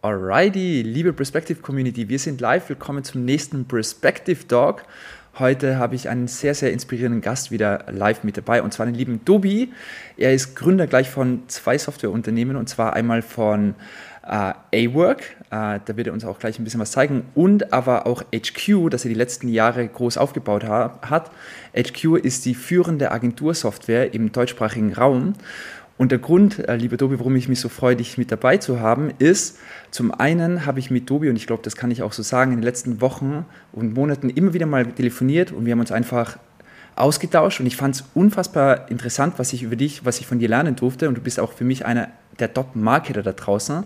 Alrighty, liebe Perspective Community, wir sind live. Willkommen zum nächsten Perspective Talk. Heute habe ich einen sehr, sehr inspirierenden Gast wieder live mit dabei und zwar den lieben Dobi. Er ist Gründer gleich von zwei Softwareunternehmen und zwar einmal von äh, A-Work, äh, da wird er uns auch gleich ein bisschen was zeigen, und aber auch HQ, das er die letzten Jahre groß aufgebaut ha hat. HQ ist die führende Agentursoftware im deutschsprachigen Raum und der Grund, äh, lieber Dobi, warum ich mich so freue, dich mit dabei zu haben, ist, zum einen habe ich mit Dobi, und ich glaube, das kann ich auch so sagen, in den letzten Wochen und Monaten immer wieder mal telefoniert und wir haben uns einfach ausgetauscht und ich fand es unfassbar interessant, was ich über dich, was ich von dir lernen durfte und du bist auch für mich einer der Top-Marketer da draußen.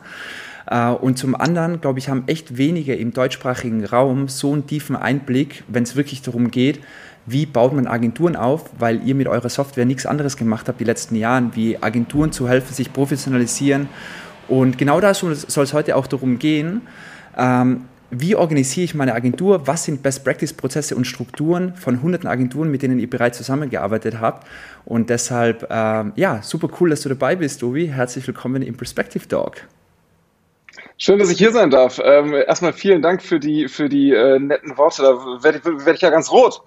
Äh, und zum anderen, glaube ich, haben echt wenige im deutschsprachigen Raum so einen tiefen Einblick, wenn es wirklich darum geht, wie baut man Agenturen auf, weil ihr mit eurer Software nichts anderes gemacht habt die letzten Jahre, wie Agenturen zu helfen, sich professionalisieren. Und genau da soll es heute auch darum gehen, ähm, wie organisiere ich meine Agentur, was sind Best-Practice-Prozesse und Strukturen von hunderten Agenturen, mit denen ihr bereits zusammengearbeitet habt. Und deshalb, äh, ja, super cool, dass du dabei bist, Dovi. Herzlich willkommen im Perspective Talk. Schön, dass ich hier sein darf. Ähm, erstmal vielen Dank für die, für die äh, netten Worte. Da werde ich, werd ich ja ganz rot.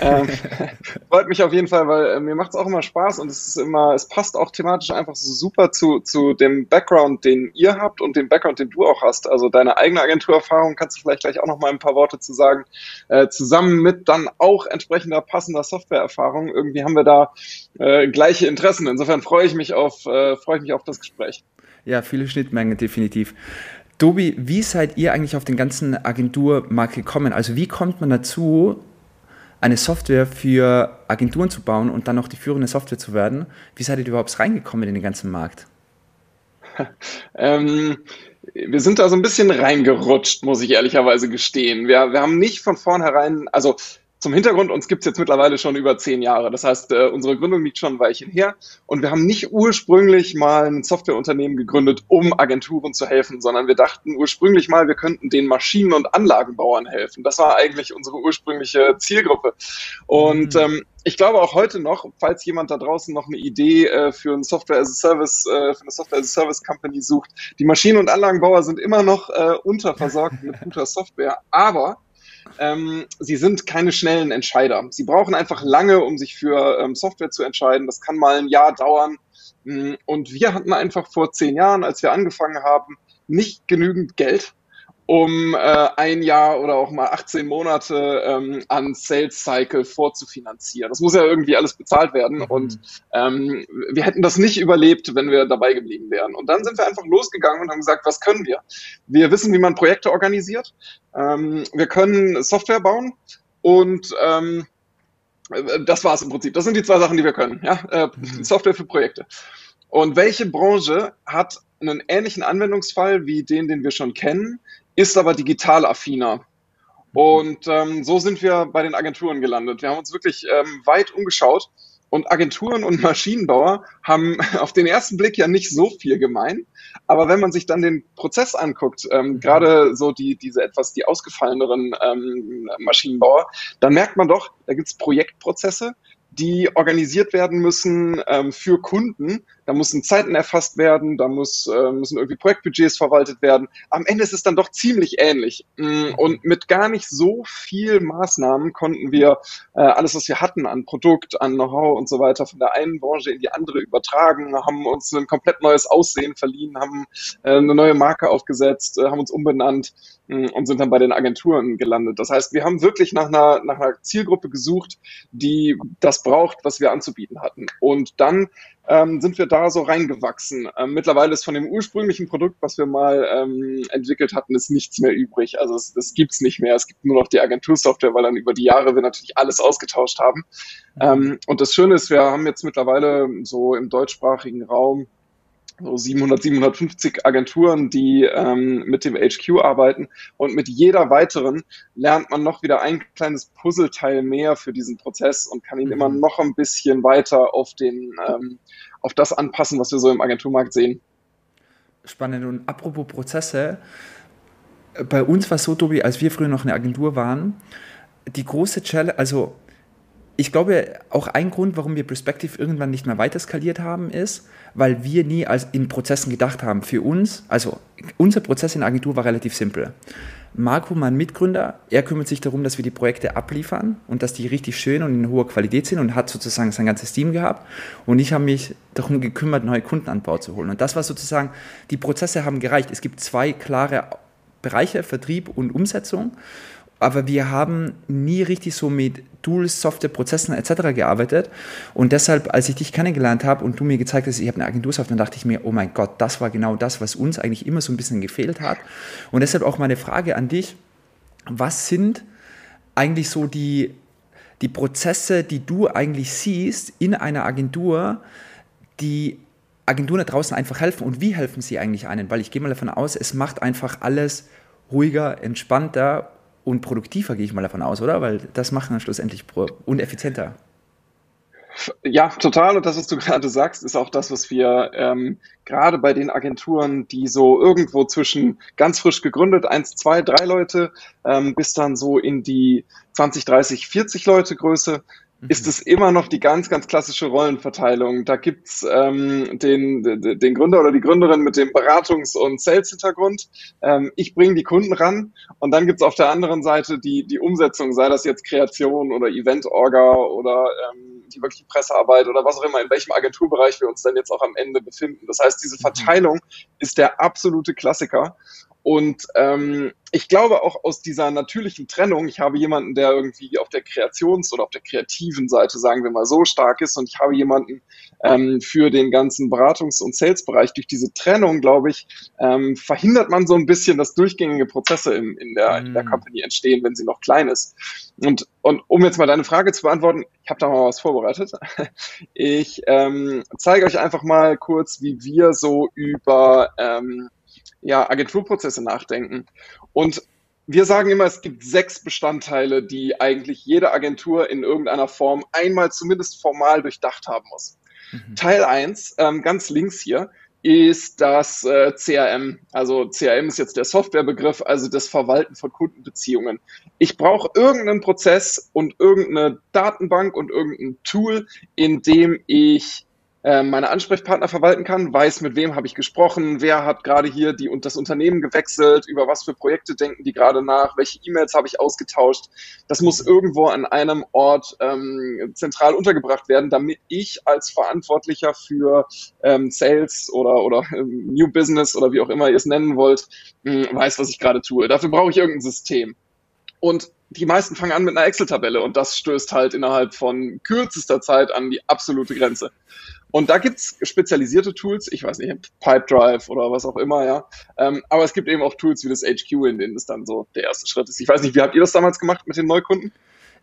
Ähm, freut mich auf jeden Fall, weil äh, mir macht es auch immer Spaß und es ist immer, es passt auch thematisch einfach so super zu, zu dem Background, den ihr habt und dem Background, den du auch hast. Also deine eigene Agenturerfahrung kannst du vielleicht gleich auch noch mal ein paar Worte zu sagen. Äh, zusammen mit dann auch entsprechender passender Softwareerfahrung. Irgendwie haben wir da äh, gleiche Interessen. Insofern freue ich mich auf, äh, freue ich mich auf das Gespräch. Ja, viele Schnittmengen definitiv. Tobi, wie seid ihr eigentlich auf den ganzen Agenturmarkt gekommen? Also wie kommt man dazu, eine Software für Agenturen zu bauen und dann noch die führende Software zu werden? Wie seid ihr überhaupt reingekommen in den ganzen Markt? ähm, wir sind da so ein bisschen reingerutscht, muss ich ehrlicherweise gestehen. Wir, wir haben nicht von vornherein, also zum Hintergrund, uns gibt's jetzt mittlerweile schon über zehn Jahre. Das heißt, äh, unsere Gründung liegt schon ein Weilchen her. Und wir haben nicht ursprünglich mal ein Softwareunternehmen gegründet, um Agenturen zu helfen, sondern wir dachten ursprünglich mal, wir könnten den Maschinen- und Anlagenbauern helfen. Das war eigentlich unsere ursprüngliche Zielgruppe. Und mhm. ähm, ich glaube auch heute noch, falls jemand da draußen noch eine Idee äh, für ein Software as a Service, äh, für eine Software as a Service Company sucht, die Maschinen- und Anlagenbauer sind immer noch äh, unterversorgt mit guter Software. Aber ähm, sie sind keine schnellen Entscheider. Sie brauchen einfach lange, um sich für ähm, Software zu entscheiden. Das kann mal ein Jahr dauern. Mm, und wir hatten einfach vor zehn Jahren, als wir angefangen haben, nicht genügend Geld, um äh, ein Jahr oder auch mal 18 Monate ähm, an Sales Cycle vorzufinanzieren. Das muss ja irgendwie alles bezahlt werden mhm. und ähm, wir hätten das nicht überlebt, wenn wir dabei geblieben wären. Und dann sind wir einfach losgegangen und haben gesagt, was können wir? Wir wissen, wie man Projekte organisiert. Ähm, wir können Software bauen und ähm, das war es im Prinzip. Das sind die zwei Sachen, die wir können. Ja? Äh, mhm. Software für Projekte. Und welche Branche hat einen ähnlichen Anwendungsfall wie den, den wir schon kennen, ist aber digital affiner. Und ähm, so sind wir bei den Agenturen gelandet. Wir haben uns wirklich ähm, weit umgeschaut und Agenturen und Maschinenbauer haben auf den ersten Blick ja nicht so viel gemein. Aber wenn man sich dann den Prozess anguckt, ähm, gerade so die, diese etwas die ausgefalleneren ähm, Maschinenbauer, dann merkt man doch, da gibt's Projektprozesse, die organisiert werden müssen ähm, für Kunden. Da müssen Zeiten erfasst werden, da muss, äh, müssen irgendwie Projektbudgets verwaltet werden. Am Ende ist es dann doch ziemlich ähnlich. Mm, und mit gar nicht so viel Maßnahmen konnten wir äh, alles, was wir hatten an Produkt, an Know-how und so weiter, von der einen Branche in die andere übertragen, haben uns ein komplett neues Aussehen verliehen, haben äh, eine neue Marke aufgesetzt, äh, haben uns umbenannt mm, und sind dann bei den Agenturen gelandet. Das heißt, wir haben wirklich nach einer, nach einer Zielgruppe gesucht, die das braucht, was wir anzubieten hatten. Und dann ähm, sind wir da so reingewachsen. Ähm, mittlerweile ist von dem ursprünglichen Produkt, was wir mal ähm, entwickelt hatten, ist nichts mehr übrig. Also es, das gibt's nicht mehr. Es gibt nur noch die Agentursoftware, weil dann über die Jahre wir natürlich alles ausgetauscht haben. Ähm, und das Schöne ist, wir haben jetzt mittlerweile so im deutschsprachigen Raum so 700, 750 Agenturen, die ähm, mit dem HQ arbeiten. Und mit jeder weiteren lernt man noch wieder ein kleines Puzzleteil mehr für diesen Prozess und kann ihn mhm. immer noch ein bisschen weiter auf, den, ähm, auf das anpassen, was wir so im Agenturmarkt sehen. Spannend. Und apropos Prozesse, bei uns war es so, Tobi, als wir früher noch eine Agentur waren, die große Challenge, also ich glaube, auch ein Grund, warum wir Perspective irgendwann nicht mehr weiter skaliert haben, ist, weil wir nie als in Prozessen gedacht haben. Für uns, also unser Prozess in der Agentur war relativ simpel. Marco, mein Mitgründer, er kümmert sich darum, dass wir die Projekte abliefern und dass die richtig schön und in hoher Qualität sind und hat sozusagen sein ganzes Team gehabt. Und ich habe mich darum gekümmert, neue Kunden an Bord zu holen. Und das war sozusagen, die Prozesse haben gereicht. Es gibt zwei klare Bereiche, Vertrieb und Umsetzung aber wir haben nie richtig so mit Tools, Software, Prozessen etc. gearbeitet. Und deshalb, als ich dich kennengelernt habe und du mir gezeigt hast, ich habe eine Agentursoftware, dann dachte ich mir, oh mein Gott, das war genau das, was uns eigentlich immer so ein bisschen gefehlt hat. Und deshalb auch meine Frage an dich, was sind eigentlich so die, die Prozesse, die du eigentlich siehst in einer Agentur, die Agenturen da draußen einfach helfen und wie helfen sie eigentlich einen? Weil ich gehe mal davon aus, es macht einfach alles ruhiger, entspannter und produktiver, gehe ich mal davon aus, oder? Weil das macht dann schlussendlich und effizienter. Ja, total. Und das, was du gerade sagst, ist auch das, was wir ähm, gerade bei den Agenturen, die so irgendwo zwischen ganz frisch gegründet, eins, zwei, drei Leute, ähm, bis dann so in die 20, 30, 40 Leute Größe, ist es immer noch die ganz, ganz klassische Rollenverteilung. Da gibt's ähm, den, den Gründer oder die Gründerin mit dem Beratungs- und Sales-Hintergrund. Ähm, ich bringe die Kunden ran und dann gibt's auf der anderen Seite die, die Umsetzung, sei das jetzt Kreation oder Event-Orga oder ähm, die wirkliche Pressearbeit oder was auch immer, in welchem Agenturbereich wir uns dann jetzt auch am Ende befinden. Das heißt, diese mhm. Verteilung ist der absolute Klassiker. Und ähm, ich glaube auch aus dieser natürlichen Trennung, ich habe jemanden, der irgendwie auf der Kreations- oder auf der kreativen Seite, sagen wir mal, so stark ist und ich habe jemanden ähm, für den ganzen Beratungs- und Sales-Bereich. Durch diese Trennung, glaube ich, ähm, verhindert man so ein bisschen, dass durchgängige Prozesse in, in, der, in der mm. Company entstehen, wenn sie noch klein ist. Und, und um jetzt mal deine Frage zu beantworten, ich habe da mal was vorbereitet. Ich ähm, zeige euch einfach mal kurz, wie wir so über ähm, ja, Agenturprozesse nachdenken. Und wir sagen immer, es gibt sechs Bestandteile, die eigentlich jede Agentur in irgendeiner Form einmal zumindest formal durchdacht haben muss. Mhm. Teil eins, ähm, ganz links hier, ist das äh, CRM. Also CRM ist jetzt der Softwarebegriff, also das Verwalten von Kundenbeziehungen. Ich brauche irgendeinen Prozess und irgendeine Datenbank und irgendein Tool, in dem ich meine Ansprechpartner verwalten kann, weiß, mit wem habe ich gesprochen, wer hat gerade hier die und das Unternehmen gewechselt, über was für Projekte denken die gerade nach, welche E-Mails habe ich ausgetauscht. Das muss irgendwo an einem Ort ähm, zentral untergebracht werden, damit ich als Verantwortlicher für ähm, Sales oder, oder ähm, New Business oder wie auch immer ihr es nennen wollt, hm, weiß, was ich gerade tue. Dafür brauche ich irgendein System. Und die meisten fangen an mit einer Excel-Tabelle und das stößt halt innerhalb von kürzester Zeit an die absolute Grenze. Und da gibt's spezialisierte Tools, ich weiß nicht, Pipedrive oder was auch immer, ja. Ähm, aber es gibt eben auch Tools wie das HQ, in denen das dann so der erste Schritt ist. Ich weiß nicht, wie habt ihr das damals gemacht mit den Neukunden?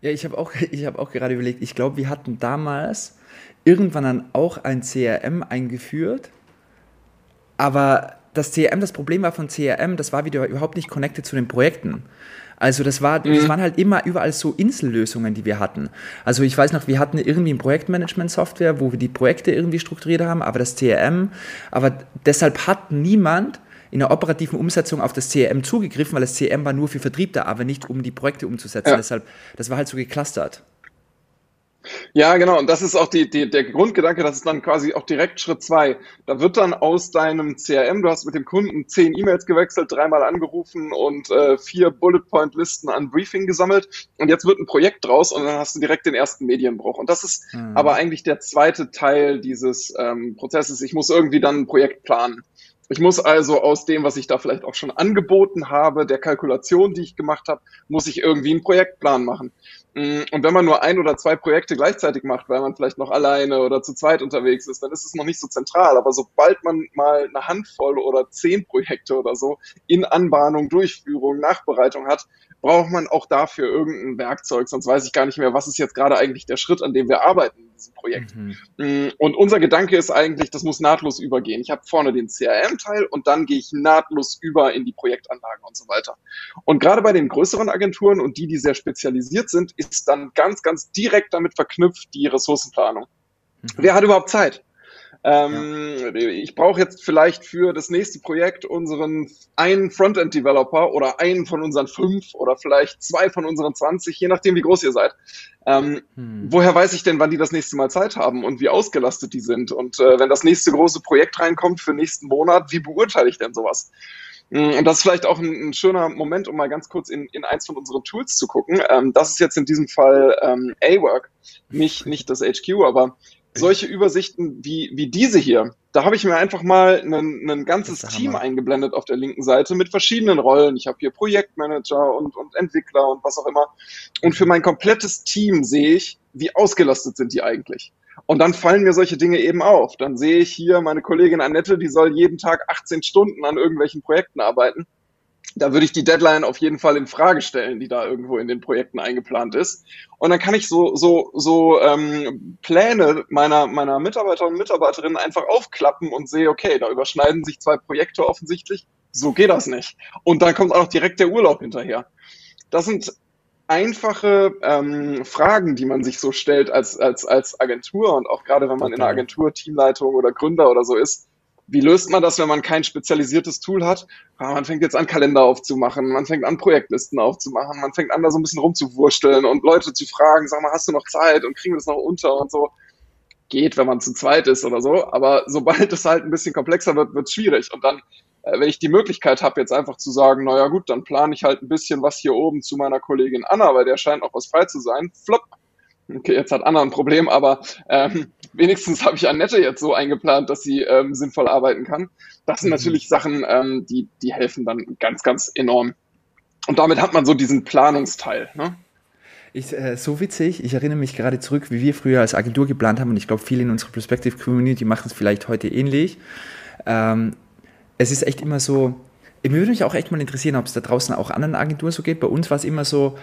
Ja, ich habe auch, hab auch gerade überlegt, ich glaube, wir hatten damals irgendwann dann auch ein CRM eingeführt, aber das CRM, das Problem war von CRM, das war wieder überhaupt nicht connected zu den Projekten. Also das, war, das mhm. waren halt immer überall so Insellösungen, die wir hatten. Also ich weiß noch, wir hatten irgendwie ein Projektmanagement-Software, wo wir die Projekte irgendwie strukturiert haben, aber das CRM, aber deshalb hat niemand in der operativen Umsetzung auf das CRM zugegriffen, weil das CRM war nur für Vertrieb da, aber nicht um die Projekte umzusetzen. Ja. Deshalb, das war halt so geclustert. Ja, genau. Und das ist auch die, die, der Grundgedanke, das ist dann quasi auch direkt Schritt zwei. Da wird dann aus deinem CRM, du hast mit dem Kunden zehn E-Mails gewechselt, dreimal angerufen und äh, vier Bullet-Point-Listen an Briefing gesammelt. Und jetzt wird ein Projekt draus und dann hast du direkt den ersten Medienbruch. Und das ist mhm. aber eigentlich der zweite Teil dieses ähm, Prozesses. Ich muss irgendwie dann ein Projekt planen. Ich muss also aus dem, was ich da vielleicht auch schon angeboten habe, der Kalkulation, die ich gemacht habe, muss ich irgendwie einen Projektplan machen. Mm, und wenn man nur ein oder zwei Projekte gleichzeitig macht, weil man vielleicht noch alleine oder zu zweit unterwegs ist, dann ist es noch nicht so zentral. Aber sobald man mal eine Handvoll oder zehn Projekte oder so in Anbahnung, Durchführung, Nachbereitung hat, braucht man auch dafür irgendein Werkzeug. Sonst weiß ich gar nicht mehr, was ist jetzt gerade eigentlich der Schritt, an dem wir arbeiten diesem Projekt. Mhm. Mm, und unser Gedanke ist eigentlich, das muss nahtlos übergehen. Ich habe vorne den CRM-Teil und dann gehe ich nahtlos über in die Projektanlagen und so weiter. Und gerade bei den größeren Agenturen und die, die sehr spezialisiert sind, ist ist dann ganz, ganz direkt damit verknüpft die Ressourcenplanung. Mhm. Wer hat überhaupt Zeit? Ähm, ja. Ich brauche jetzt vielleicht für das nächste Projekt unseren einen Frontend-Developer oder einen von unseren fünf oder vielleicht zwei von unseren 20, je nachdem, wie groß ihr seid. Ähm, hm. Woher weiß ich denn, wann die das nächste Mal Zeit haben und wie ausgelastet die sind? Und äh, wenn das nächste große Projekt reinkommt für nächsten Monat, wie beurteile ich denn sowas? Hm, und das ist vielleicht auch ein, ein, schöner Moment, um mal ganz kurz in, in eins von unseren Tools zu gucken. Ähm, das ist jetzt in diesem Fall ähm, A-Work, nicht, nicht das HQ, aber solche Übersichten wie, wie diese hier, da habe ich mir einfach mal ein, ein ganzes Team eingeblendet auf der linken Seite mit verschiedenen Rollen. Ich habe hier Projektmanager und, und Entwickler und was auch immer. Und für mein komplettes Team sehe ich, wie ausgelastet sind die eigentlich. Und dann fallen mir solche Dinge eben auf. Dann sehe ich hier meine Kollegin Annette, die soll jeden Tag 18 Stunden an irgendwelchen Projekten arbeiten da würde ich die Deadline auf jeden Fall in Frage stellen, die da irgendwo in den Projekten eingeplant ist. Und dann kann ich so so so ähm, Pläne meiner meiner Mitarbeiter und Mitarbeiterinnen einfach aufklappen und sehe, okay, da überschneiden sich zwei Projekte offensichtlich. So geht das nicht. Und dann kommt auch noch direkt der Urlaub hinterher. Das sind einfache ähm, Fragen, die man sich so stellt als als als Agentur und auch gerade wenn man in einer Agentur Teamleitung oder Gründer oder so ist wie löst man das, wenn man kein spezialisiertes Tool hat? Ja, man fängt jetzt an, Kalender aufzumachen, man fängt an, Projektlisten aufzumachen, man fängt an, da so ein bisschen rumzuwursteln und Leute zu fragen, sag mal, hast du noch Zeit und kriegen wir das noch unter und so. Geht, wenn man zu zweit ist oder so, aber sobald es halt ein bisschen komplexer wird, wird es schwierig. Und dann, äh, wenn ich die Möglichkeit habe, jetzt einfach zu sagen, naja gut, dann plane ich halt ein bisschen was hier oben zu meiner Kollegin Anna, weil der scheint auch was frei zu sein, flop, Okay, jetzt hat Anna ein Problem, aber ähm, wenigstens habe ich Annette jetzt so eingeplant, dass sie ähm, sinnvoll arbeiten kann. Das sind mhm. natürlich Sachen, ähm, die, die helfen dann ganz, ganz enorm. Und damit hat man so diesen Planungsteil. Ne? Ich, äh, so witzig, ich erinnere mich gerade zurück, wie wir früher als Agentur geplant haben und ich glaube, viele in unserer Perspective Community machen es vielleicht heute ähnlich. Ähm, es ist echt immer so, mir würde mich auch echt mal interessieren, ob es da draußen auch anderen Agenturen so geht. Bei uns war es immer so,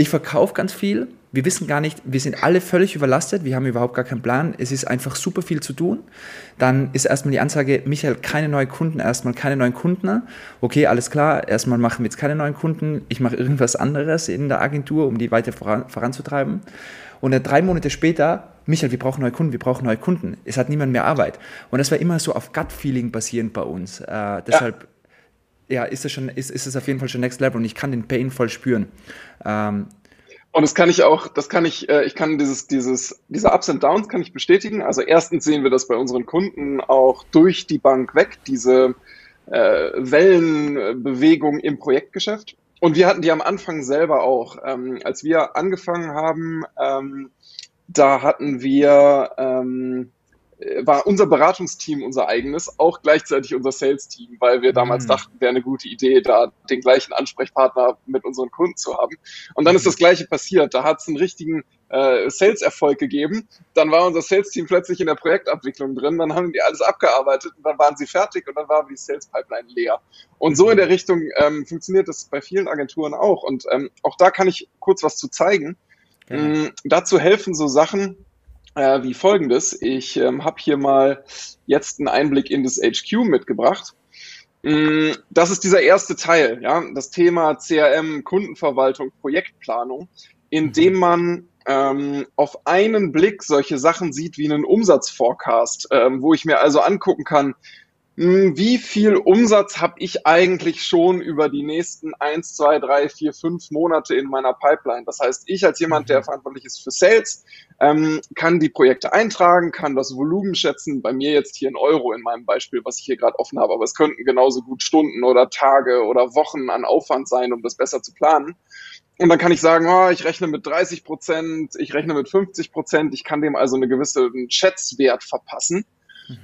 ich verkaufe ganz viel. Wir wissen gar nicht, wir sind alle völlig überlastet. Wir haben überhaupt gar keinen Plan. Es ist einfach super viel zu tun. Dann ist erstmal die Ansage, Michael, keine neuen Kunden, erstmal keine neuen Kunden. Okay, alles klar. Erstmal machen wir jetzt keine neuen Kunden. Ich mache irgendwas anderes in der Agentur, um die weiter voran, voranzutreiben. Und dann drei Monate später, Michael, wir brauchen neue Kunden, wir brauchen neue Kunden. Es hat niemand mehr Arbeit. Und das war immer so auf Gut-Feeling basierend bei uns. Äh, deshalb ja, ist es schon, ist, ist es auf jeden Fall schon Next Level und ich kann den Pain voll spüren. Ähm, und das kann ich auch, das kann ich, äh, ich kann dieses, dieses, diese Ups and Downs kann ich bestätigen. Also erstens sehen wir das bei unseren Kunden auch durch die Bank weg, diese äh, Wellenbewegung im Projektgeschäft. Und wir hatten die am Anfang selber auch. Ähm, als wir angefangen haben, ähm, da hatten wir ähm, äh, war unser Beratungsteam unser eigenes, auch gleichzeitig unser Sales-Team, weil wir damals mhm. dachten, wäre eine gute Idee, da den gleichen Ansprechpartner mit unseren Kunden zu haben. Und dann mhm. ist das Gleiche passiert. Da hat es einen richtigen äh, Sales-Erfolg gegeben. Dann war unser Sales-Team plötzlich in der Projektabwicklung drin. Dann haben die alles abgearbeitet und dann waren sie fertig und dann war die Sales-Pipeline leer. Und so in der Richtung ähm, funktioniert das bei vielen Agenturen auch. Und ähm, auch da kann ich kurz was zu zeigen. Mhm. Ähm, dazu helfen so Sachen, äh, wie folgendes. Ich ähm, habe hier mal jetzt einen Einblick in das HQ mitgebracht. Mm, das ist dieser erste Teil, ja, das Thema CRM, Kundenverwaltung, Projektplanung, in mhm. dem man ähm, auf einen Blick solche Sachen sieht wie einen Umsatzforecast, ähm, wo ich mir also angucken kann, wie viel Umsatz habe ich eigentlich schon über die nächsten eins, zwei, drei, vier, fünf Monate in meiner Pipeline? Das heißt, ich als jemand, der mhm. verantwortlich ist für Sales, ähm, kann die Projekte eintragen, kann das Volumen schätzen. Bei mir jetzt hier in Euro in meinem Beispiel, was ich hier gerade offen habe, aber es könnten genauso gut Stunden oder Tage oder Wochen an Aufwand sein, um das besser zu planen. Und dann kann ich sagen, oh, ich rechne mit 30 Prozent, ich rechne mit 50 Prozent, ich kann dem also eine gewisse Schätzwert verpassen.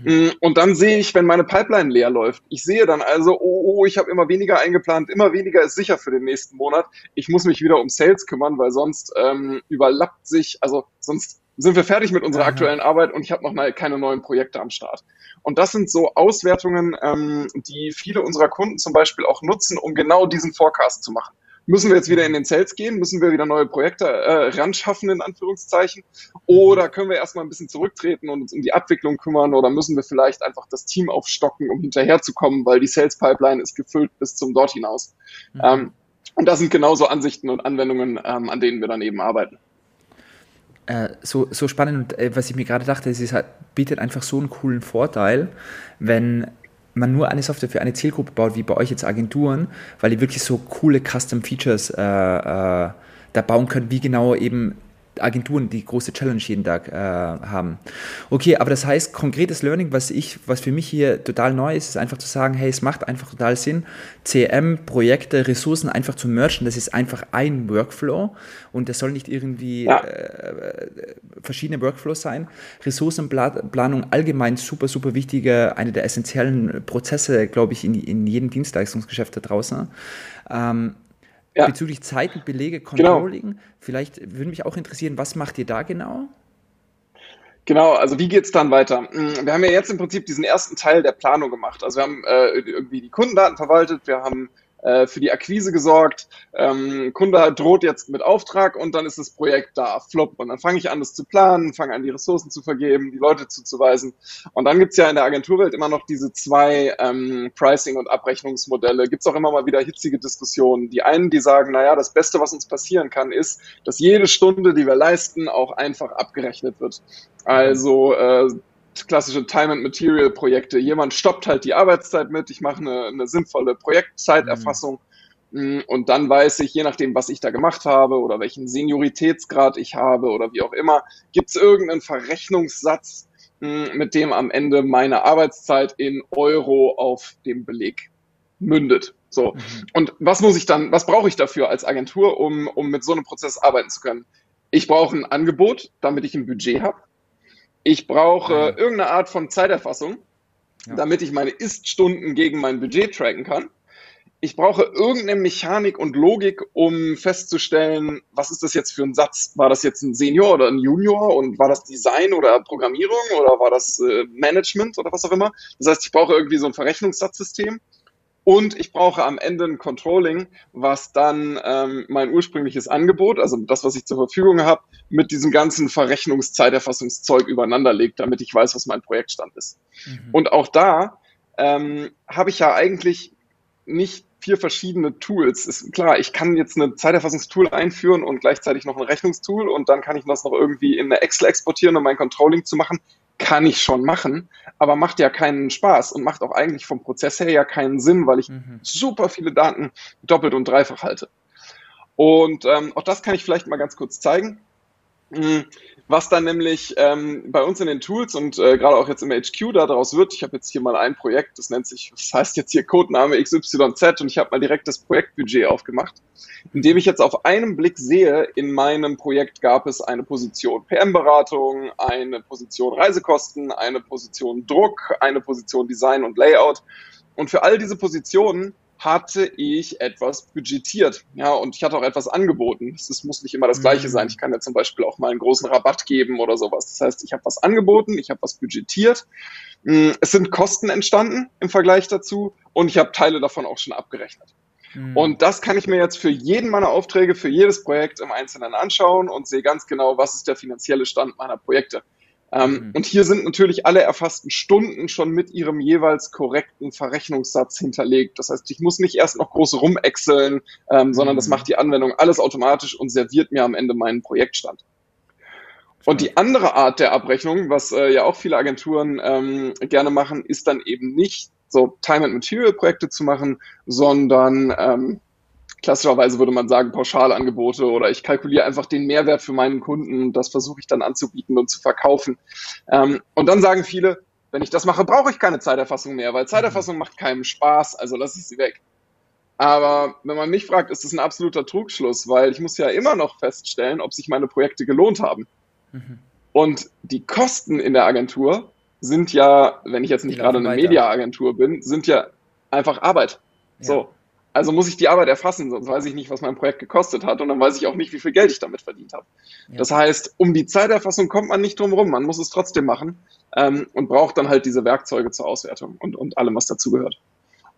Mhm. Und dann sehe ich, wenn meine Pipeline leer läuft, ich sehe dann also, oh, oh ich habe immer weniger eingeplant, immer weniger ist sicher für den nächsten Monat. Ich muss mich wieder um Sales kümmern, weil sonst ähm, überlappt sich, also sonst sind wir fertig mit unserer aktuellen Arbeit und ich habe noch mal keine neuen Projekte am Start. Und das sind so Auswertungen, ähm, die viele unserer Kunden zum Beispiel auch nutzen, um genau diesen Forecast zu machen. Müssen wir jetzt wieder in den Sales gehen? Müssen wir wieder neue Projekte äh, ran schaffen, in Anführungszeichen? Oder können wir erstmal ein bisschen zurücktreten und uns um die Abwicklung kümmern? Oder müssen wir vielleicht einfach das Team aufstocken, um hinterherzukommen, weil die Sales Pipeline ist gefüllt bis zum dort hinaus? Mhm. Ähm, und das sind genauso Ansichten und Anwendungen, ähm, an denen wir dann eben arbeiten. Äh, so, so spannend und äh, was ich mir gerade dachte, es ist halt, bietet einfach so einen coolen Vorteil, wenn man nur eine Software für eine Zielgruppe baut, wie bei euch jetzt Agenturen, weil ihr wirklich so coole Custom Features äh, äh, da bauen könnt, wie genau eben Agenturen die große Challenge jeden Tag äh, haben. Okay, aber das heißt, konkretes Learning, was ich, was für mich hier total neu ist, ist einfach zu sagen, hey, es macht einfach total Sinn, CM, Projekte, Ressourcen einfach zu merchen. Das ist einfach ein Workflow und das soll nicht irgendwie ja. äh, verschiedene Workflows sein. Ressourcenplanung allgemein super, super wichtige, eine der essentiellen Prozesse, glaube ich, in, in jedem Dienstleistungsgeschäft da draußen. Ähm, ja. bezüglich Zeiten, Belege, genau. Controlling. Genau. Vielleicht würde mich auch interessieren, was macht ihr da genau? Genau, also wie geht's dann weiter? Hm, wir haben ja jetzt im Prinzip diesen ersten Teil der Planung gemacht. Also wir haben äh, irgendwie die Kundendaten verwaltet, wir haben äh, für die Akquise gesorgt. Ähm, Kunde droht jetzt mit Auftrag und dann ist das Projekt da, flop. Und dann fange ich an, das zu planen, fange an, die Ressourcen zu vergeben, die Leute zuzuweisen. Und dann gibt's ja in der Agenturwelt immer noch diese zwei ähm, Pricing- und Abrechnungsmodelle. Gibt's auch immer mal wieder hitzige Diskussionen. Die einen, die sagen, naja, das Beste, was uns passieren kann, ist, dass jede Stunde, die wir leisten, auch einfach abgerechnet wird. Also äh, klassische Time and Material Projekte. Jemand stoppt halt die Arbeitszeit mit, ich mache eine, eine sinnvolle Projektzeiterfassung mhm. und dann weiß ich, je nachdem, was ich da gemacht habe oder welchen Senioritätsgrad ich habe oder wie auch immer, gibt es irgendeinen Verrechnungssatz, mm, mit dem am Ende meine Arbeitszeit in Euro auf dem Beleg mündet. So. Mhm. Und was muss ich dann, was brauche ich dafür als Agentur, um, um mit so einem Prozess arbeiten zu können? Ich brauche ein Angebot, damit ich ein Budget habe. Ich brauche ja. irgendeine Art von Zeiterfassung, ja. damit ich meine Ist-Stunden gegen mein Budget tracken kann. Ich brauche irgendeine Mechanik und Logik, um festzustellen, was ist das jetzt für ein Satz? War das jetzt ein Senior oder ein Junior und war das Design oder Programmierung oder war das äh, Management oder was auch immer? Das heißt, ich brauche irgendwie so ein Verrechnungssatzsystem. Und ich brauche am Ende ein Controlling, was dann ähm, mein ursprüngliches Angebot, also das, was ich zur Verfügung habe, mit diesem ganzen Verrechnungszeiterfassungszeug übereinander legt, damit ich weiß, was mein Projektstand ist. Mhm. Und auch da ähm, habe ich ja eigentlich nicht vier verschiedene Tools. Ist klar, ich kann jetzt eine Zeiterfassungstool einführen und gleichzeitig noch ein Rechnungstool und dann kann ich das noch irgendwie in eine Excel exportieren, um mein Controlling zu machen kann ich schon machen, aber macht ja keinen Spaß und macht auch eigentlich vom Prozess her ja keinen Sinn, weil ich mhm. super viele Daten doppelt und dreifach halte. Und ähm, auch das kann ich vielleicht mal ganz kurz zeigen. Mhm. Was dann nämlich ähm, bei uns in den Tools und äh, gerade auch jetzt im HQ daraus wird, ich habe jetzt hier mal ein Projekt, das nennt sich, das heißt jetzt hier Codename XYZ und ich habe mal direkt das Projektbudget aufgemacht, indem ich jetzt auf einen Blick sehe, in meinem Projekt gab es eine Position PM-Beratung, eine Position Reisekosten, eine Position Druck, eine Position Design und Layout. Und für all diese Positionen hatte ich etwas budgetiert. Ja, und ich hatte auch etwas angeboten. Es muss nicht immer das Gleiche mhm. sein. Ich kann ja zum Beispiel auch mal einen großen Rabatt geben oder sowas. Das heißt, ich habe was angeboten, ich habe was budgetiert. Mm, es sind Kosten entstanden im Vergleich dazu und ich habe Teile davon auch schon abgerechnet. Mhm. Und das kann ich mir jetzt für jeden meiner Aufträge, für jedes Projekt im Einzelnen anschauen und sehe ganz genau, was ist der finanzielle Stand meiner Projekte. Ähm, mhm. Und hier sind natürlich alle erfassten Stunden schon mit ihrem jeweils korrekten Verrechnungssatz hinterlegt. Das heißt, ich muss nicht erst noch groß rumexeln, ähm, sondern mhm. das macht die Anwendung alles automatisch und serviert mir am Ende meinen Projektstand. Und die andere Art der Abrechnung, was äh, ja auch viele Agenturen ähm, gerne machen, ist dann eben nicht so Time and Material Projekte zu machen, sondern ähm, klassischerweise würde man sagen Pauschalangebote oder ich kalkuliere einfach den Mehrwert für meinen Kunden das versuche ich dann anzubieten und zu verkaufen. Ähm, und dann sagen viele, wenn ich das mache, brauche ich keine Zeiterfassung mehr, weil Zeiterfassung macht keinem Spaß, also lasse ich sie weg. Aber wenn man mich fragt, ist das ein absoluter Trugschluss, weil ich muss ja immer noch feststellen, ob sich meine Projekte gelohnt haben. Mhm. Und die Kosten in der Agentur sind ja, wenn ich jetzt nicht gerade eine Mediaagentur bin, sind ja einfach Arbeit. Ja. So. Also muss ich die Arbeit erfassen, sonst weiß ich nicht, was mein Projekt gekostet hat und dann weiß ich auch nicht, wie viel Geld ich damit verdient habe. Ja. Das heißt, um die Zeiterfassung kommt man nicht drum rum, man muss es trotzdem machen ähm, und braucht dann halt diese Werkzeuge zur Auswertung und, und allem, was dazugehört.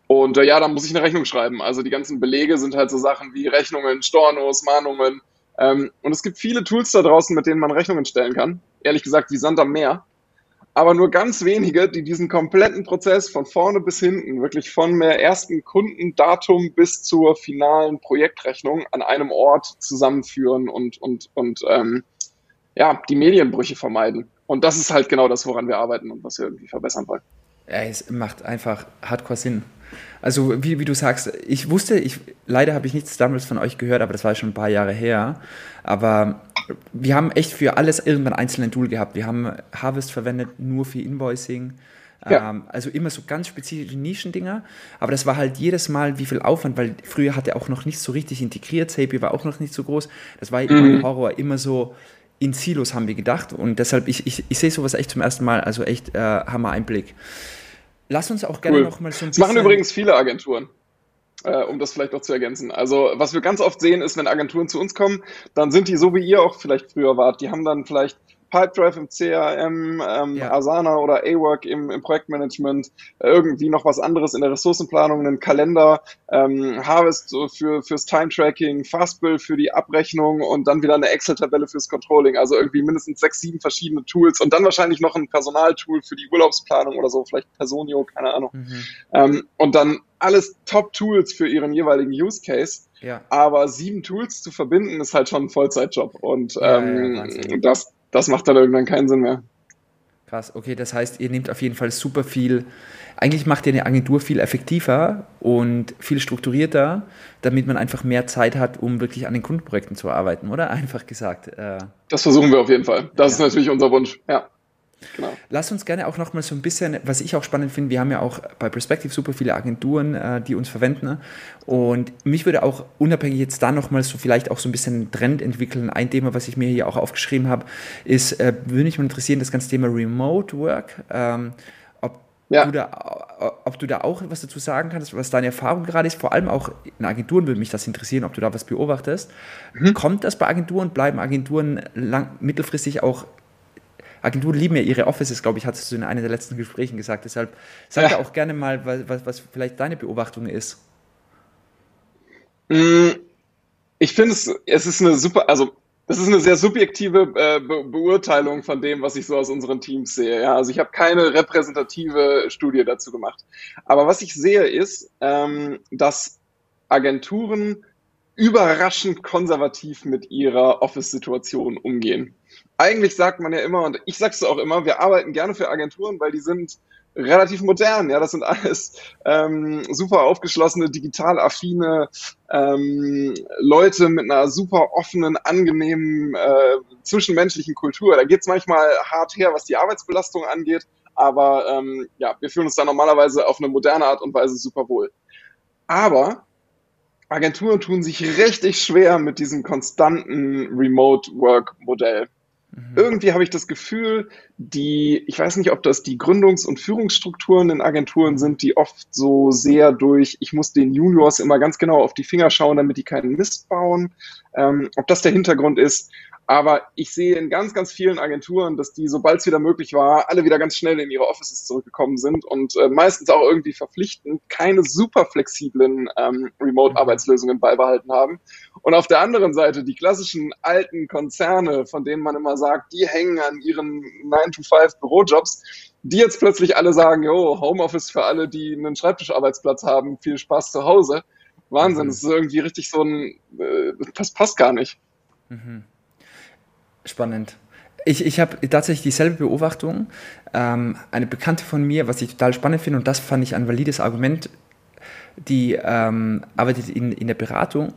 Und äh, ja, dann muss ich eine Rechnung schreiben. Also die ganzen Belege sind halt so Sachen wie Rechnungen, Stornos, Mahnungen. Ähm, und es gibt viele Tools da draußen, mit denen man Rechnungen stellen kann. Ehrlich gesagt, wie Sand am Meer aber nur ganz wenige, die diesen kompletten Prozess von vorne bis hinten, wirklich von der ersten Kundendatum bis zur finalen Projektrechnung an einem Ort zusammenführen und, und, und ähm, ja, die Medienbrüche vermeiden. Und das ist halt genau das, woran wir arbeiten und was wir irgendwie verbessern wollen. Ja, es macht einfach hardcore Sinn. Also wie, wie du sagst, ich wusste, ich, leider habe ich nichts damals von euch gehört, aber das war schon ein paar Jahre her. Aber wir haben echt für alles irgendwann einzelne Tool gehabt. Wir haben Harvest verwendet nur für Invoicing. Ja. Ähm, also immer so ganz spezifische Nischendinger. Aber das war halt jedes Mal wie viel Aufwand, weil früher hat er auch noch nicht so richtig integriert. Zapier war auch noch nicht so groß. Das war mhm. immer ein Horror, immer so in Silos haben wir gedacht. Und deshalb, ich, ich, ich sehe sowas echt zum ersten Mal. Also echt äh, Hammer Einblick. Lass uns auch gerne cool. noch mal so ein bisschen. Das machen übrigens viele Agenturen. Äh, um das vielleicht noch zu ergänzen. Also, was wir ganz oft sehen, ist, wenn Agenturen zu uns kommen, dann sind die so wie ihr auch vielleicht früher wart. Die haben dann vielleicht Pipedrive im CRM, ähm, ja. Asana oder A-Work im, im Projektmanagement, äh, irgendwie noch was anderes in der Ressourcenplanung, einen Kalender, ähm, Harvest für, fürs Time-Tracking, Fastbill für die Abrechnung und dann wieder eine Excel-Tabelle fürs Controlling. Also irgendwie mindestens sechs, sieben verschiedene Tools und dann wahrscheinlich noch ein Personaltool für die Urlaubsplanung oder so, vielleicht Personio, keine Ahnung. Mhm. Ähm, und dann alles Top-Tools für ihren jeweiligen Use Case. Ja. Aber sieben Tools zu verbinden, ist halt schon ein Vollzeitjob. Und ja, ähm, ja, das, das macht dann irgendwann keinen Sinn mehr. Krass, okay, das heißt, ihr nehmt auf jeden Fall super viel, eigentlich macht ihr eine Agentur viel effektiver und viel strukturierter, damit man einfach mehr Zeit hat, um wirklich an den Kundenprojekten zu arbeiten, oder? Einfach gesagt. Äh, das versuchen wir auf jeden Fall. Das ja. ist natürlich unser Wunsch, ja. Genau. Lass uns gerne auch noch mal so ein bisschen, was ich auch spannend finde, wir haben ja auch bei Perspective super viele Agenturen, äh, die uns verwenden. Ne? Und mich würde auch unabhängig jetzt da noch mal so vielleicht auch so ein bisschen einen Trend entwickeln. Ein Thema, was ich mir hier auch aufgeschrieben habe, ist, äh, würde mich mal interessieren, das ganze Thema Remote Work. Ähm, ob, ja. du da, ob du da auch was dazu sagen kannst, was deine Erfahrung gerade ist. Vor allem auch in Agenturen würde mich das interessieren, ob du da was beobachtest. Mhm. Kommt das bei Agenturen? Bleiben Agenturen lang, mittelfristig auch Agenturen lieben ja ihre Offices, glaube ich, hattest du in einem der letzten Gesprächen gesagt. Deshalb sag ja. auch gerne mal, was, was vielleicht deine Beobachtung ist. Mm, ich finde es, es ist eine super, also das ist eine sehr subjektive äh, Be Beurteilung von dem, was ich so aus unseren Teams sehe. Ja? Also ich habe keine repräsentative Studie dazu gemacht. Aber was ich sehe ist, ähm, dass Agenturen überraschend konservativ mit ihrer Office-Situation umgehen eigentlich sagt man ja immer, und ich sag's auch immer, wir arbeiten gerne für Agenturen, weil die sind relativ modern. Ja, das sind alles ähm, super aufgeschlossene, digital affine ähm, Leute mit einer super offenen, angenehmen äh, zwischenmenschlichen Kultur. Da geht's manchmal hart her, was die Arbeitsbelastung angeht, aber ähm, ja, wir fühlen uns da normalerweise auf eine moderne Art und Weise super wohl. Aber Agenturen tun sich richtig schwer mit diesem konstanten Remote-Work-Modell. Mhm. Irgendwie habe ich das Gefühl, die, ich weiß nicht, ob das die Gründungs- und Führungsstrukturen in Agenturen sind, die oft so sehr durch, ich muss den Juniors immer ganz genau auf die Finger schauen, damit die keinen Mist bauen, ähm, ob das der Hintergrund ist. Aber ich sehe in ganz, ganz vielen Agenturen, dass die, sobald es wieder möglich war, alle wieder ganz schnell in ihre Offices zurückgekommen sind und äh, meistens auch irgendwie verpflichtend keine super flexiblen ähm, Remote-Arbeitslösungen beibehalten haben. Und auf der anderen Seite die klassischen alten Konzerne, von denen man immer sagt, die hängen an ihren 9-to-5 Bürojobs, die jetzt plötzlich alle sagen, jo, Homeoffice für alle, die einen Schreibtischarbeitsplatz haben, viel Spaß zu Hause. Wahnsinn, mhm. das ist irgendwie richtig so ein, äh, das passt gar nicht. Mhm. Spannend. Ich, ich habe tatsächlich dieselbe Beobachtung. Ähm, eine Bekannte von mir, was ich total spannend finde, und das fand ich ein valides Argument, die ähm, arbeitet in, in der Beratung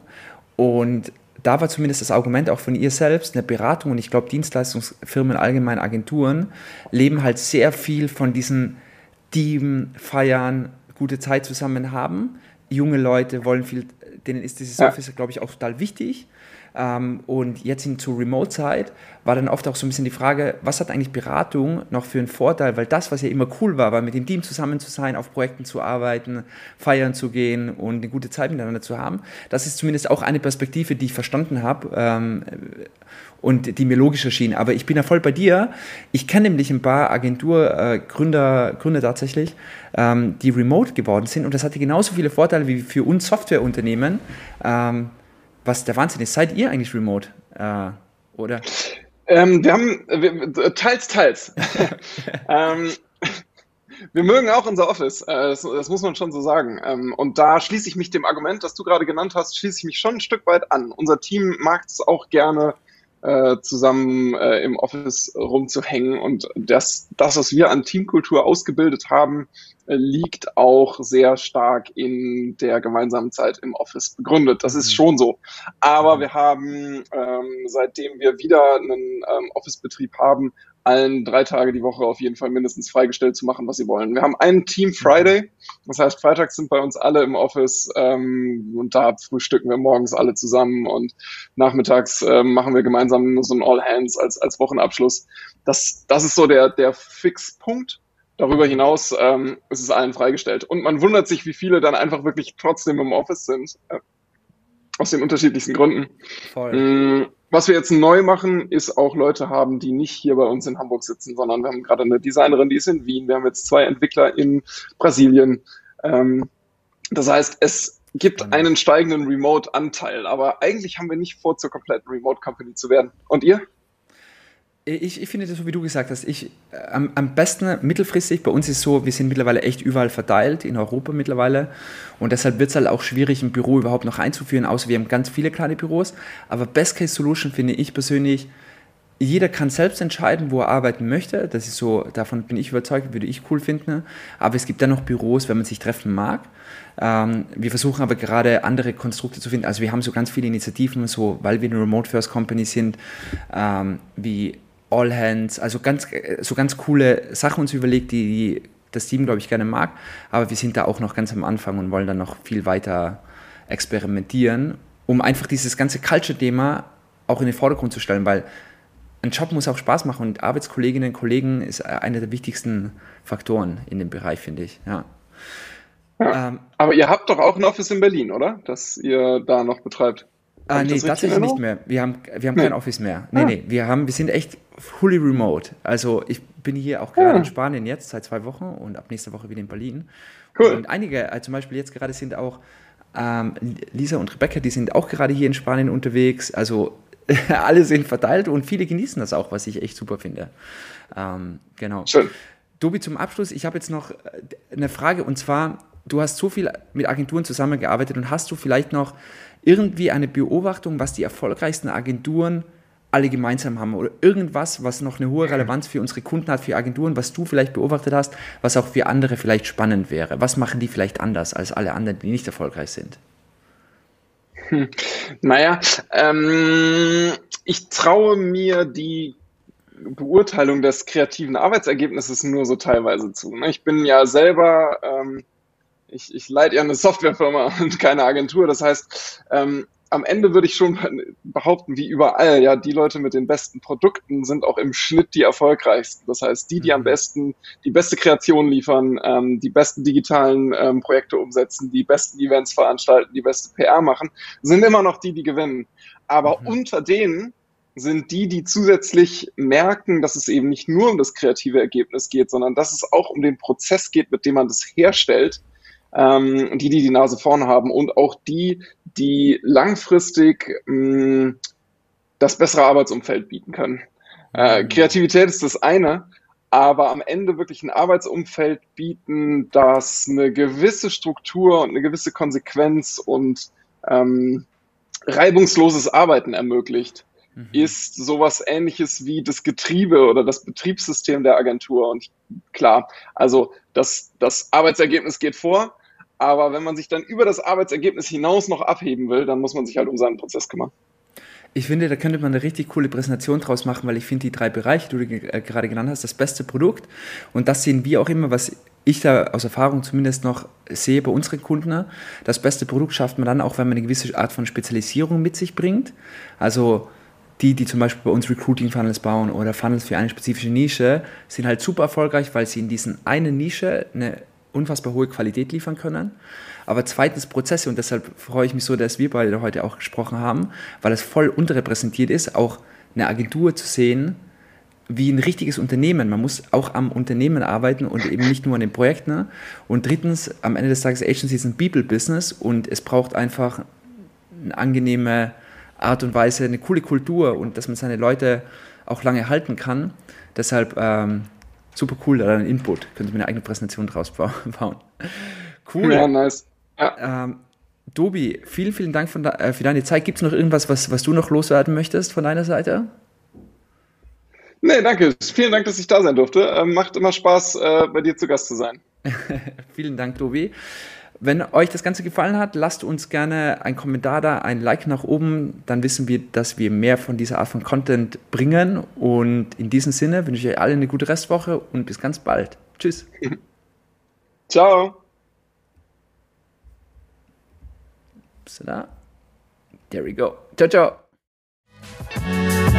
und da war zumindest das Argument auch von ihr selbst, eine Beratung und ich glaube Dienstleistungsfirmen, allgemein Agenturen, leben halt sehr viel von diesen Team, Feiern, gute Zeit zusammen haben. Junge Leute wollen viel, denen ist dieses ja. Office, glaube ich, auch total wichtig. Ähm, und jetzt hin zur Remote-Zeit war dann oft auch so ein bisschen die Frage, was hat eigentlich Beratung noch für einen Vorteil? Weil das, was ja immer cool war, war mit dem Team zusammen zu sein, auf Projekten zu arbeiten, feiern zu gehen und eine gute Zeit miteinander zu haben. Das ist zumindest auch eine Perspektive, die ich verstanden habe ähm, und die mir logisch erschien. Aber ich bin ja voll bei dir. Ich kenne nämlich ein paar Agenturgründer äh, Gründer tatsächlich, ähm, die remote geworden sind und das hatte genauso viele Vorteile wie für uns Softwareunternehmen. Ähm, was der Wahnsinn ist. Seid ihr eigentlich remote? Äh, oder? Ähm, wir haben wir, teils, teils. ähm, wir mögen auch unser Office, äh, das, das, muss man schon so sagen. Ähm, und da schließe ich mich dem Argument, das du gerade genannt hast, schließe ich mich schon ein Stück weit an. Unser Team mag es auch gerne, äh, zusammen äh, im Office rumzuhängen. Und das, das, was wir an Teamkultur ausgebildet haben, äh, liegt auch sehr stark in der gemeinsamen Zeit im Office begründet. Das ist mhm. schon so. Aber wir haben, ähm, seitdem wir wieder einen ähm, Office-Betrieb haben, allen drei Tage die Woche auf jeden Fall mindestens freigestellt zu machen, was sie wollen. Wir haben einen Team Friday, das heißt, freitags sind bei uns alle im Office ähm, und da frühstücken wir morgens alle zusammen und nachmittags ähm, machen wir gemeinsam so ein All Hands als, als Wochenabschluss. Das, das ist so der, der Fixpunkt. Darüber hinaus ähm, ist es allen freigestellt. Und man wundert sich, wie viele dann einfach wirklich trotzdem im Office sind. Äh, aus den unterschiedlichsten Gründen. Voll. Mm, was wir jetzt neu machen, ist auch Leute haben, die nicht hier bei uns in Hamburg sitzen, sondern wir haben gerade eine Designerin, die ist in Wien. Wir haben jetzt zwei Entwickler in Brasilien. Ähm, das heißt, es gibt einen steigenden Remote-Anteil, aber eigentlich haben wir nicht vor, zur kompletten Remote-Company zu werden. Und ihr? Ich, ich, finde das so, wie du gesagt hast, ich, äh, am, am, besten mittelfristig, bei uns ist so, wir sind mittlerweile echt überall verteilt, in Europa mittlerweile. Und deshalb wird es halt auch schwierig, ein Büro überhaupt noch einzuführen, außer wir haben ganz viele kleine Büros. Aber Best Case Solution finde ich persönlich, jeder kann selbst entscheiden, wo er arbeiten möchte. Das ist so, davon bin ich überzeugt, würde ich cool finden. Aber es gibt dann noch Büros, wenn man sich treffen mag. Ähm, wir versuchen aber gerade andere Konstrukte zu finden. Also wir haben so ganz viele Initiativen, so, weil wir eine Remote First Company sind, ähm, wie All Hands, also ganz, so ganz coole Sachen uns überlegt, die, die das Team, glaube ich, gerne mag. Aber wir sind da auch noch ganz am Anfang und wollen dann noch viel weiter experimentieren, um einfach dieses ganze Culture-Thema auch in den Vordergrund zu stellen, weil ein Job muss auch Spaß machen und Arbeitskolleginnen und Kollegen ist einer der wichtigsten Faktoren in dem Bereich, finde ich. Ja. ja. Ähm, aber ihr habt doch auch ein Office in Berlin, oder? Das ihr da noch betreibt. Ah, nee, tatsächlich nicht mehr. Wir haben, wir haben nee. kein Office mehr. Nee, ah. nee, wir, haben, wir sind echt fully remote. Also ich bin hier auch gerade ah. in Spanien jetzt seit zwei Wochen und ab nächster Woche wieder in Berlin. Cool. Und einige, also zum Beispiel jetzt gerade sind auch ähm, Lisa und Rebecca, die sind auch gerade hier in Spanien unterwegs. Also alle sind verteilt und viele genießen das auch, was ich echt super finde. Ähm, genau. Schön. Dobi, zum Abschluss, ich habe jetzt noch äh, eine Frage und zwar, du hast so viel mit Agenturen zusammengearbeitet und hast du vielleicht noch irgendwie eine Beobachtung, was die erfolgreichsten Agenturen alle gemeinsam haben oder irgendwas, was noch eine hohe Relevanz für unsere Kunden hat, für Agenturen, was du vielleicht beobachtet hast, was auch für andere vielleicht spannend wäre. Was machen die vielleicht anders als alle anderen, die nicht erfolgreich sind? Hm. Naja, ähm, ich traue mir die Beurteilung des kreativen Arbeitsergebnisses nur so teilweise zu. Ne? Ich bin ja selber ähm, ich, ich leite ja eine Softwarefirma und keine Agentur. Das heißt, ähm, am Ende würde ich schon behaupten, wie überall, ja, die Leute mit den besten Produkten sind auch im Schnitt die erfolgreichsten. Das heißt, die, die am mhm. besten die beste Kreation liefern, ähm, die besten digitalen ähm, Projekte umsetzen, die besten Events veranstalten, die beste PR machen, sind immer noch die, die gewinnen. Aber mhm. unter denen sind die, die zusätzlich merken, dass es eben nicht nur um das kreative Ergebnis geht, sondern dass es auch um den Prozess geht, mit dem man das herstellt ähm, die, die die Nase vorne haben und auch die, die langfristig mh, mm, das bessere Arbeitsumfeld bieten können. Äh, mhm. Kreativität ist das eine, aber am Ende wirklich ein Arbeitsumfeld bieten, das eine gewisse Struktur und eine gewisse Konsequenz und ähm, reibungsloses Arbeiten ermöglicht, mhm. ist sowas ähnliches wie das Getriebe oder das Betriebssystem der Agentur. Und klar, also das, das Arbeitsergebnis geht vor, aber wenn man sich dann über das Arbeitsergebnis hinaus noch abheben will, dann muss man sich halt um seinen Prozess kümmern. Ich finde, da könnte man eine richtig coole Präsentation draus machen, weil ich finde, die drei Bereiche, die du äh, gerade genannt hast, das beste Produkt und das sehen wir auch immer, was ich da aus Erfahrung zumindest noch sehe bei unseren Kunden. Das beste Produkt schafft man dann auch, wenn man eine gewisse Art von Spezialisierung mit sich bringt. Also die, die zum Beispiel bei uns Recruiting-Funnels bauen oder Funnels für eine spezifische Nische, sind halt super erfolgreich, weil sie in diesen eine Nische eine unfassbar hohe Qualität liefern können. Aber zweitens Prozesse und deshalb freue ich mich so, dass wir beide heute auch gesprochen haben, weil es voll unterrepräsentiert ist, auch eine Agentur zu sehen, wie ein richtiges Unternehmen. Man muss auch am Unternehmen arbeiten und eben nicht nur an den Projekten. Und drittens, am Ende des Tages, Agency ist ein People-Business und es braucht einfach eine angenehme Art und Weise, eine coole Kultur und dass man seine Leute auch lange halten kann. Deshalb ähm, super cool, da ein Input. Könnte mir eine eigene Präsentation draus bauen. Cool. Ja, nice. Ja. Ähm, Dobi, vielen, vielen Dank de äh, für deine Zeit. Gibt es noch irgendwas, was, was du noch loswerden möchtest von deiner Seite? Nee, danke. Vielen Dank, dass ich da sein durfte. Ähm, macht immer Spaß, äh, bei dir zu Gast zu sein. vielen Dank, Dobi. Wenn euch das Ganze gefallen hat, lasst uns gerne einen Kommentar da, ein Like nach oben. Dann wissen wir, dass wir mehr von dieser Art von Content bringen. Und in diesem Sinne wünsche ich euch alle eine gute Restwoche und bis ganz bald. Tschüss. Ciao. Bist du da? There we go. Ciao, ciao.